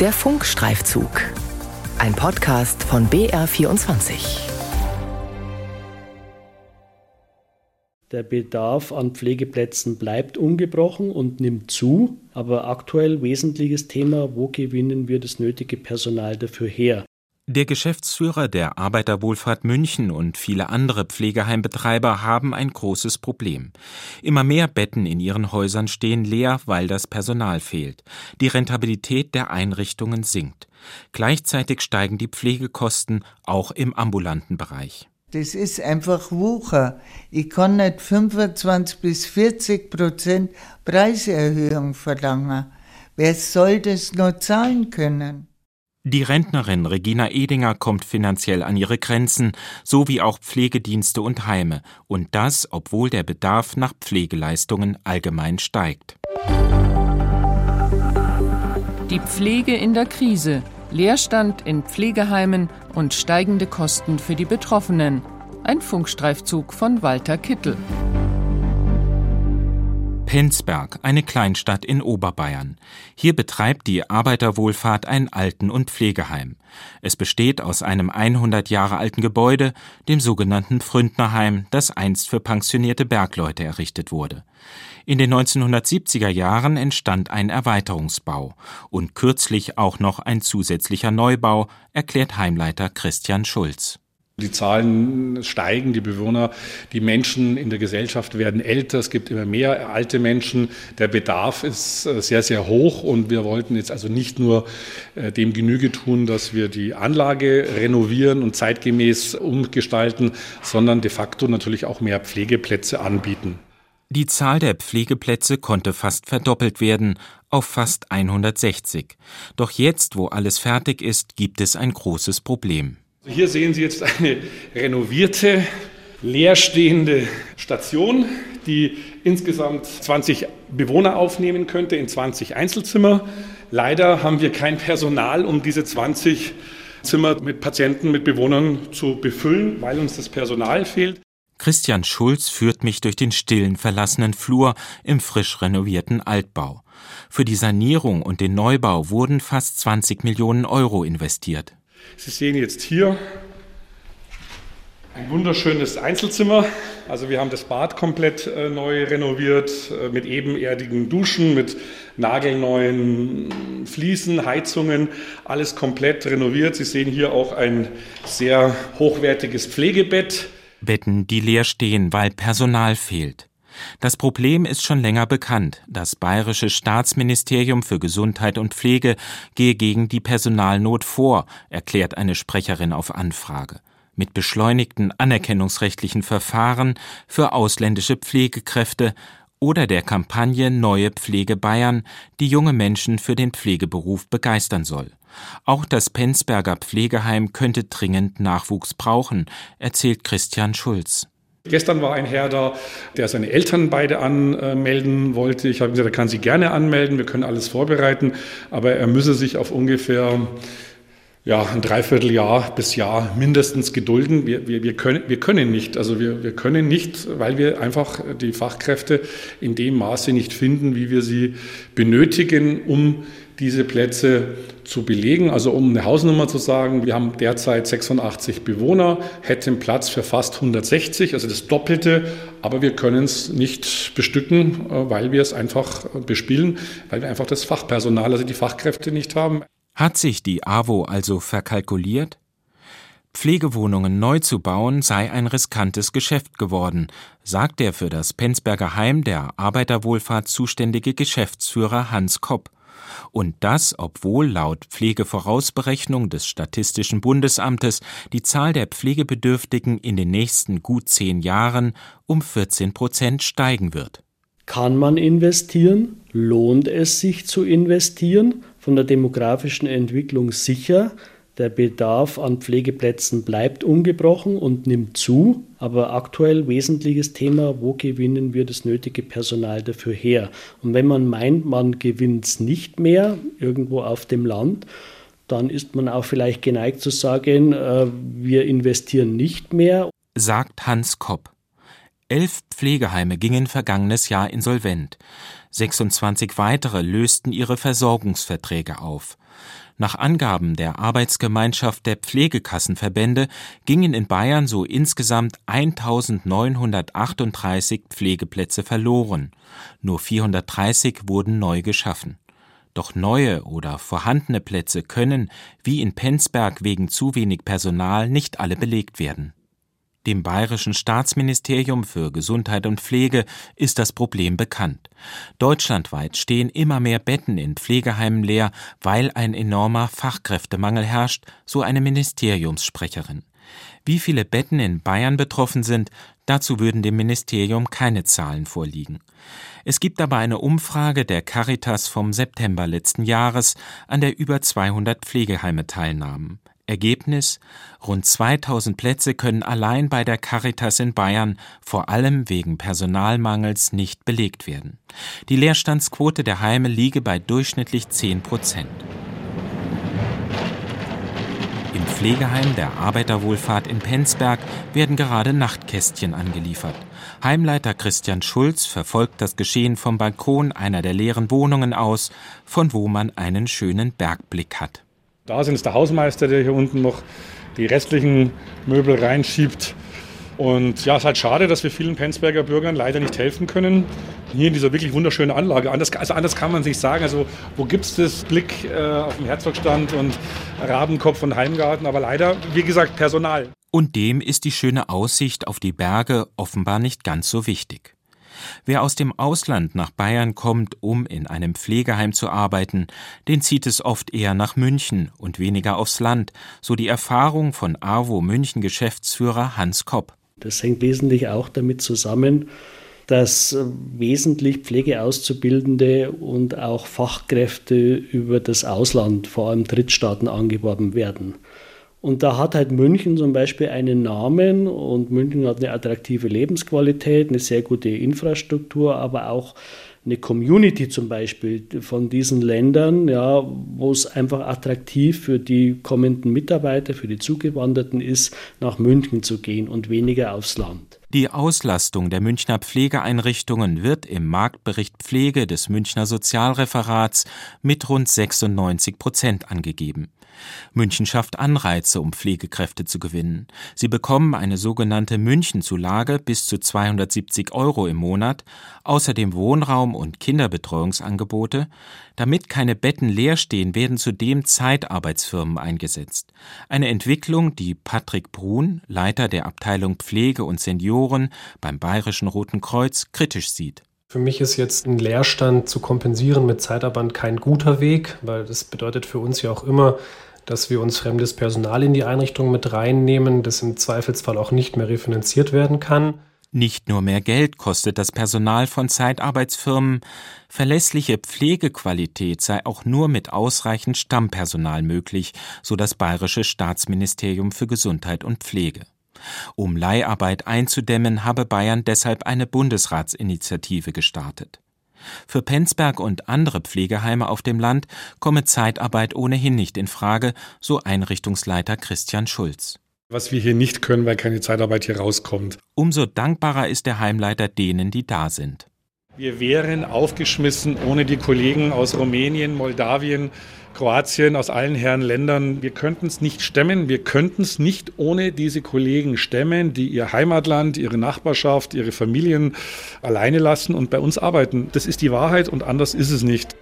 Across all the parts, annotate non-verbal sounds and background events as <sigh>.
Der Funkstreifzug. Ein Podcast von BR24. Der Bedarf an Pflegeplätzen bleibt ungebrochen und nimmt zu, aber aktuell wesentliches Thema, wo gewinnen wir das nötige Personal dafür her? Der Geschäftsführer der Arbeiterwohlfahrt München und viele andere Pflegeheimbetreiber haben ein großes Problem. Immer mehr Betten in ihren Häusern stehen leer, weil das Personal fehlt. Die Rentabilität der Einrichtungen sinkt. Gleichzeitig steigen die Pflegekosten auch im ambulanten Bereich. Das ist einfach Wucher. Ich kann nicht 25 bis 40 Prozent Preiserhöhung verlangen. Wer soll das noch zahlen können? Die Rentnerin Regina Edinger kommt finanziell an ihre Grenzen, so wie auch Pflegedienste und Heime, und das, obwohl der Bedarf nach Pflegeleistungen allgemein steigt. Die Pflege in der Krise, Leerstand in Pflegeheimen und steigende Kosten für die Betroffenen. Ein Funkstreifzug von Walter Kittel. Penzberg, eine Kleinstadt in Oberbayern. Hier betreibt die Arbeiterwohlfahrt ein Alten- und Pflegeheim. Es besteht aus einem 100 Jahre alten Gebäude, dem sogenannten Fründnerheim, das einst für pensionierte Bergleute errichtet wurde. In den 1970er Jahren entstand ein Erweiterungsbau und kürzlich auch noch ein zusätzlicher Neubau, erklärt Heimleiter Christian Schulz. Die Zahlen steigen, die Bewohner, die Menschen in der Gesellschaft werden älter, es gibt immer mehr alte Menschen, der Bedarf ist äh, sehr, sehr hoch und wir wollten jetzt also nicht nur äh, dem Genüge tun, dass wir die Anlage renovieren und zeitgemäß umgestalten, sondern de facto natürlich auch mehr Pflegeplätze anbieten. Die Zahl der Pflegeplätze konnte fast verdoppelt werden auf fast 160. Doch jetzt, wo alles fertig ist, gibt es ein großes Problem. Hier sehen Sie jetzt eine renovierte, leerstehende Station, die insgesamt 20 Bewohner aufnehmen könnte in 20 Einzelzimmer. Leider haben wir kein Personal, um diese 20 Zimmer mit Patienten, mit Bewohnern zu befüllen, weil uns das Personal fehlt. Christian Schulz führt mich durch den stillen, verlassenen Flur im frisch renovierten Altbau. Für die Sanierung und den Neubau wurden fast 20 Millionen Euro investiert. Sie sehen jetzt hier ein wunderschönes Einzelzimmer. Also wir haben das Bad komplett äh, neu renoviert äh, mit ebenerdigen Duschen, mit nagelneuen Fliesen, Heizungen, alles komplett renoviert. Sie sehen hier auch ein sehr hochwertiges Pflegebett. Betten, die leer stehen, weil Personal fehlt. Das Problem ist schon länger bekannt. Das bayerische Staatsministerium für Gesundheit und Pflege gehe gegen die Personalnot vor, erklärt eine Sprecherin auf Anfrage. Mit beschleunigten anerkennungsrechtlichen Verfahren für ausländische Pflegekräfte oder der Kampagne Neue Pflege Bayern, die junge Menschen für den Pflegeberuf begeistern soll. Auch das Penzberger Pflegeheim könnte dringend Nachwuchs brauchen, erzählt Christian Schulz. Gestern war ein Herr da, der seine Eltern beide anmelden wollte. Ich habe gesagt, er kann sie gerne anmelden, wir können alles vorbereiten, aber er müsse sich auf ungefähr ja, ein Dreivierteljahr bis Jahr mindestens gedulden. Wir, wir, wir, können, wir können nicht, also wir, wir können nicht, weil wir einfach die Fachkräfte in dem Maße nicht finden, wie wir sie benötigen, um diese Plätze zu belegen. Also um eine Hausnummer zu sagen, wir haben derzeit 86 Bewohner, hätten Platz für fast 160, also das Doppelte, aber wir können es nicht bestücken, äh, weil wir es einfach bespielen, weil wir einfach das Fachpersonal, also die Fachkräfte nicht haben. Hat sich die AWO also verkalkuliert? Pflegewohnungen neu zu bauen sei ein riskantes Geschäft geworden, sagt der für das Penzberger Heim der Arbeiterwohlfahrt zuständige Geschäftsführer Hans Kopp. Und das, obwohl laut Pflegevorausberechnung des Statistischen Bundesamtes die Zahl der Pflegebedürftigen in den nächsten gut zehn Jahren um 14 Prozent steigen wird. Kann man investieren? Lohnt es sich zu investieren? Von der demografischen Entwicklung sicher. Der Bedarf an Pflegeplätzen bleibt ungebrochen und nimmt zu, aber aktuell wesentliches Thema, wo gewinnen wir das nötige Personal dafür her? Und wenn man meint, man gewinnt es nicht mehr irgendwo auf dem Land, dann ist man auch vielleicht geneigt zu sagen, äh, wir investieren nicht mehr. Sagt Hans Kopp. Elf Pflegeheime gingen vergangenes Jahr insolvent. 26 weitere lösten ihre Versorgungsverträge auf. Nach Angaben der Arbeitsgemeinschaft der Pflegekassenverbände gingen in Bayern so insgesamt 1938 Pflegeplätze verloren. Nur 430 wurden neu geschaffen. Doch neue oder vorhandene Plätze können, wie in Penzberg wegen zu wenig Personal, nicht alle belegt werden. Dem Bayerischen Staatsministerium für Gesundheit und Pflege ist das Problem bekannt. Deutschlandweit stehen immer mehr Betten in Pflegeheimen leer, weil ein enormer Fachkräftemangel herrscht, so eine Ministeriumssprecherin. Wie viele Betten in Bayern betroffen sind, dazu würden dem Ministerium keine Zahlen vorliegen. Es gibt aber eine Umfrage der Caritas vom September letzten Jahres, an der über 200 Pflegeheime teilnahmen. Ergebnis Rund 2000 Plätze können allein bei der Caritas in Bayern vor allem wegen Personalmangels nicht belegt werden. Die Leerstandsquote der Heime liege bei durchschnittlich 10 Prozent. Im Pflegeheim der Arbeiterwohlfahrt in Penzberg werden gerade Nachtkästchen angeliefert. Heimleiter Christian Schulz verfolgt das Geschehen vom Balkon einer der leeren Wohnungen aus, von wo man einen schönen Bergblick hat. Da sind es der Hausmeister, der hier unten noch die restlichen Möbel reinschiebt. Und ja, es ist halt schade, dass wir vielen Penzberger Bürgern leider nicht helfen können. Hier in dieser wirklich wunderschönen Anlage. Anders, also anders kann man sich sagen. Also wo gibt es das Blick äh, auf den Herzogstand und Rabenkopf und Heimgarten? Aber leider, wie gesagt, Personal. Und dem ist die schöne Aussicht auf die Berge offenbar nicht ganz so wichtig. Wer aus dem Ausland nach Bayern kommt, um in einem Pflegeheim zu arbeiten, den zieht es oft eher nach München und weniger aufs Land, so die Erfahrung von AWO München Geschäftsführer Hans Kopp. Das hängt wesentlich auch damit zusammen, dass wesentlich Pflegeauszubildende und auch Fachkräfte über das Ausland, vor allem Drittstaaten, angeworben werden. Und da hat halt München zum Beispiel einen Namen und München hat eine attraktive Lebensqualität, eine sehr gute Infrastruktur, aber auch eine Community zum Beispiel von diesen Ländern, ja, wo es einfach attraktiv für die kommenden Mitarbeiter, für die Zugewanderten ist, nach München zu gehen und weniger aufs Land. Die Auslastung der Münchner Pflegeeinrichtungen wird im Marktbericht Pflege des Münchner Sozialreferats mit rund 96 Prozent angegeben. München schafft Anreize, um Pflegekräfte zu gewinnen. Sie bekommen eine sogenannte Münchenzulage bis zu 270 Euro im Monat, außerdem Wohnraum und Kinderbetreuungsangebote. Damit keine Betten leer stehen, werden zudem Zeitarbeitsfirmen eingesetzt. Eine Entwicklung, die Patrick Brun, Leiter der Abteilung Pflege und Senioren beim Bayerischen Roten Kreuz, kritisch sieht. Für mich ist jetzt ein Leerstand zu kompensieren mit Zeitarbeit kein guter Weg, weil das bedeutet für uns ja auch immer, dass wir uns fremdes Personal in die Einrichtung mit reinnehmen, das im Zweifelsfall auch nicht mehr refinanziert werden kann. Nicht nur mehr Geld kostet das Personal von Zeitarbeitsfirmen, verlässliche Pflegequalität sei auch nur mit ausreichend Stammpersonal möglich, so das Bayerische Staatsministerium für Gesundheit und Pflege. Um Leiharbeit einzudämmen, habe Bayern deshalb eine Bundesratsinitiative gestartet. Für Penzberg und andere Pflegeheime auf dem Land komme Zeitarbeit ohnehin nicht in Frage, so Einrichtungsleiter Christian Schulz. Was wir hier nicht können, weil keine Zeitarbeit hier rauskommt. Umso dankbarer ist der Heimleiter denen, die da sind. Wir wären aufgeschmissen ohne die Kollegen aus Rumänien, Moldawien, Kroatien, aus allen Herren Ländern. Wir könnten es nicht stemmen. Wir könnten es nicht ohne diese Kollegen stemmen, die ihr Heimatland, ihre Nachbarschaft, ihre Familien alleine lassen und bei uns arbeiten. Das ist die Wahrheit und anders ist es nicht.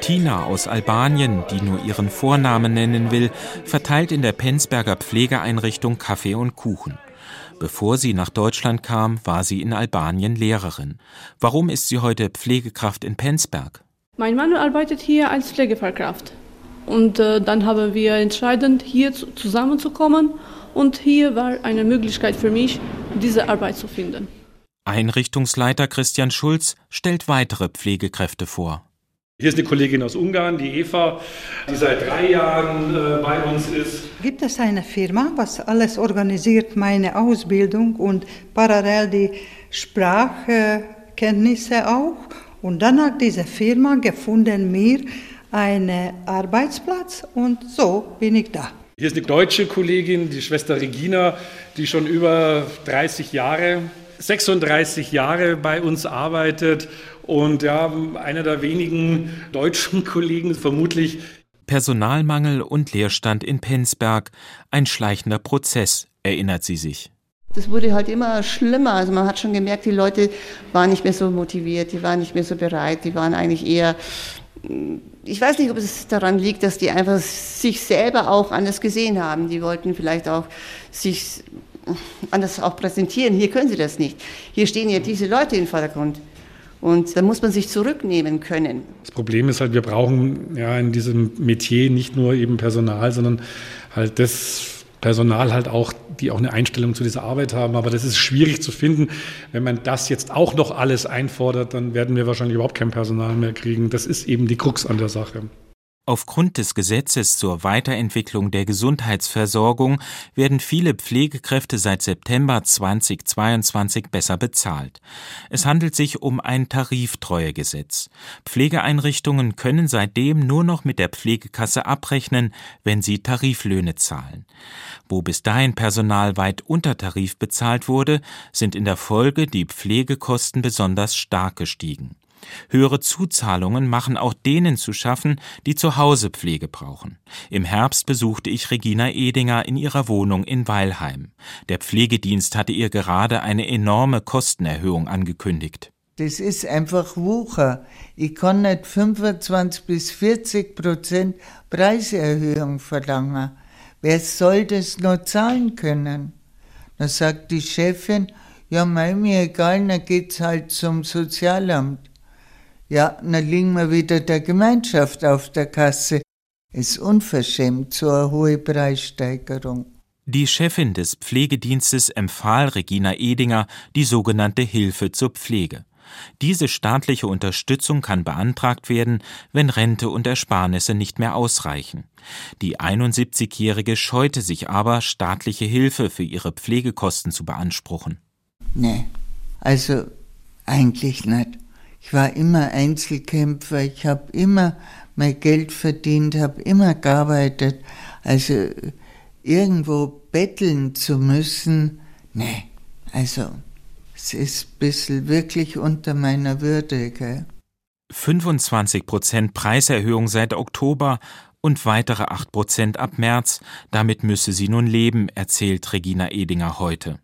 Tina aus Albanien, die nur ihren Vornamen nennen will, verteilt in der Penzberger Pflegeeinrichtung Kaffee und Kuchen. Bevor sie nach Deutschland kam, war sie in Albanien Lehrerin. Warum ist sie heute Pflegekraft in Penzberg? Mein Mann arbeitet hier als Pflegefachkraft. Und äh, dann haben wir entschieden, hier zu, zusammenzukommen. Und hier war eine Möglichkeit für mich, diese Arbeit zu finden. Einrichtungsleiter Christian Schulz stellt weitere Pflegekräfte vor. Hier ist eine Kollegin aus Ungarn, die Eva, die seit drei Jahren äh, bei uns ist. Gibt es eine Firma, was alles organisiert, meine Ausbildung und parallel die Sprachkenntnisse auch? Und dann hat diese Firma gefunden mir einen Arbeitsplatz und so bin ich da. Hier ist eine deutsche Kollegin, die Schwester Regina, die schon über 30 Jahre, 36 Jahre bei uns arbeitet und ja, einer der wenigen deutschen <laughs> Kollegen vermutlich. Personalmangel und Leerstand in Penzberg, ein schleichender Prozess, erinnert sie sich. Das wurde halt immer schlimmer. Also man hat schon gemerkt, die Leute waren nicht mehr so motiviert, die waren nicht mehr so bereit, die waren eigentlich eher, ich weiß nicht, ob es daran liegt, dass die einfach sich selber auch anders gesehen haben. Die wollten vielleicht auch sich anders auch präsentieren. Hier können sie das nicht. Hier stehen ja diese Leute im Vordergrund. Und da muss man sich zurücknehmen können. Das Problem ist halt, wir brauchen ja in diesem Metier nicht nur eben Personal, sondern halt das Personal halt auch, die auch eine Einstellung zu dieser Arbeit haben. Aber das ist schwierig zu finden. Wenn man das jetzt auch noch alles einfordert, dann werden wir wahrscheinlich überhaupt kein Personal mehr kriegen. Das ist eben die Krux an der Sache. Aufgrund des Gesetzes zur Weiterentwicklung der Gesundheitsversorgung werden viele Pflegekräfte seit September 2022 besser bezahlt. Es handelt sich um ein Tariftreuegesetz. Pflegeeinrichtungen können seitdem nur noch mit der Pflegekasse abrechnen, wenn sie Tariflöhne zahlen. Wo bis dahin Personal weit unter Tarif bezahlt wurde, sind in der Folge die Pflegekosten besonders stark gestiegen. Höhere Zuzahlungen machen auch denen zu schaffen, die zu Hause Pflege brauchen. Im Herbst besuchte ich Regina Edinger in ihrer Wohnung in Weilheim. Der Pflegedienst hatte ihr gerade eine enorme Kostenerhöhung angekündigt. Das ist einfach Wucher. Ich kann nicht 25 bis 40 Prozent Preiserhöhung verlangen. Wer soll das noch zahlen können? Da sagt die Chefin, ja, mir egal, dann geht's halt zum Sozialamt. Ja, dann liegen wir wieder der Gemeinschaft auf der Kasse. Ist unverschämt, so eine hohe Preissteigerung. Die Chefin des Pflegedienstes empfahl Regina Edinger die sogenannte Hilfe zur Pflege. Diese staatliche Unterstützung kann beantragt werden, wenn Rente und Ersparnisse nicht mehr ausreichen. Die 71-Jährige scheute sich aber, staatliche Hilfe für ihre Pflegekosten zu beanspruchen. Nee, also eigentlich nicht. Ich war immer Einzelkämpfer, ich habe immer mein Geld verdient, habe immer gearbeitet. Also irgendwo betteln zu müssen, nee, also es ist ein bisschen wirklich unter meiner Würde. Gell? 25 Prozent Preiserhöhung seit Oktober und weitere 8 Prozent ab März. Damit müsse sie nun leben, erzählt Regina Edinger heute.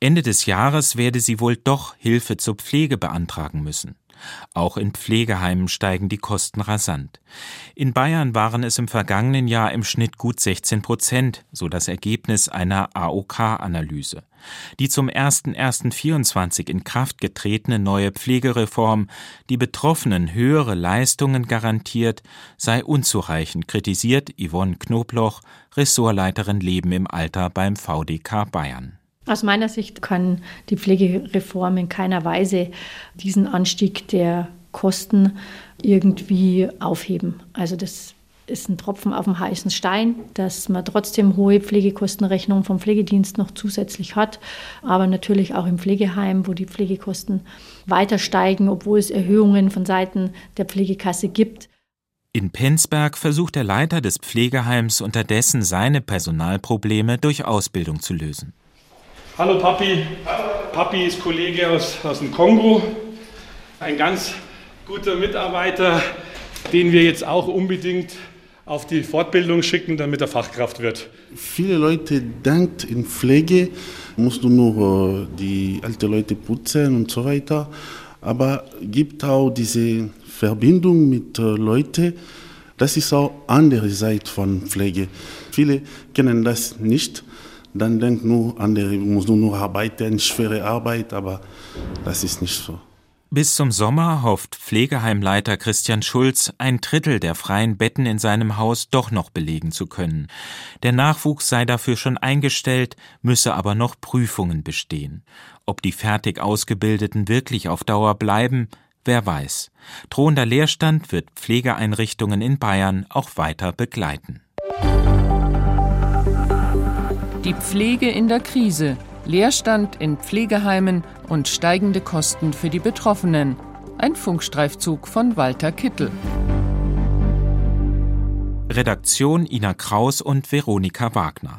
Ende des Jahres werde sie wohl doch Hilfe zur Pflege beantragen müssen. Auch in Pflegeheimen steigen die Kosten rasant. In Bayern waren es im vergangenen Jahr im Schnitt gut 16 Prozent, so das Ergebnis einer AOK-Analyse. Die zum 01.01.24 in Kraft getretene neue Pflegereform, die Betroffenen höhere Leistungen garantiert, sei unzureichend, kritisiert Yvonne Knobloch, Ressortleiterin Leben im Alter beim VDK Bayern. Aus meiner Sicht kann die Pflegereform in keiner Weise diesen Anstieg der Kosten irgendwie aufheben. Also das ist ein Tropfen auf dem heißen Stein, dass man trotzdem hohe Pflegekostenrechnungen vom Pflegedienst noch zusätzlich hat, aber natürlich auch im Pflegeheim, wo die Pflegekosten weiter steigen, obwohl es Erhöhungen von Seiten der Pflegekasse gibt. In Penzberg versucht der Leiter des Pflegeheims unterdessen seine Personalprobleme durch Ausbildung zu lösen. Hallo Papi. Papi ist Kollege aus, aus dem Kongo. Ein ganz guter Mitarbeiter, den wir jetzt auch unbedingt auf die Fortbildung schicken, damit er Fachkraft wird. Viele Leute denken, in Pflege musst du nur äh, die alten Leute putzen und so weiter. Aber gibt auch diese Verbindung mit äh, Leuten, das ist auch andere Seite von Pflege. Viele kennen das nicht dann denkt nur, andere muss nur arbeiten, schwere Arbeit, aber das ist nicht so. Bis zum Sommer hofft Pflegeheimleiter Christian Schulz, ein Drittel der freien Betten in seinem Haus doch noch belegen zu können. Der Nachwuchs sei dafür schon eingestellt, müsse aber noch Prüfungen bestehen. Ob die fertig Ausgebildeten wirklich auf Dauer bleiben, wer weiß. Drohender Leerstand wird Pflegeeinrichtungen in Bayern auch weiter begleiten. Die Pflege in der Krise, Leerstand in Pflegeheimen und steigende Kosten für die Betroffenen. Ein Funkstreifzug von Walter Kittel. Redaktion Ina Kraus und Veronika Wagner.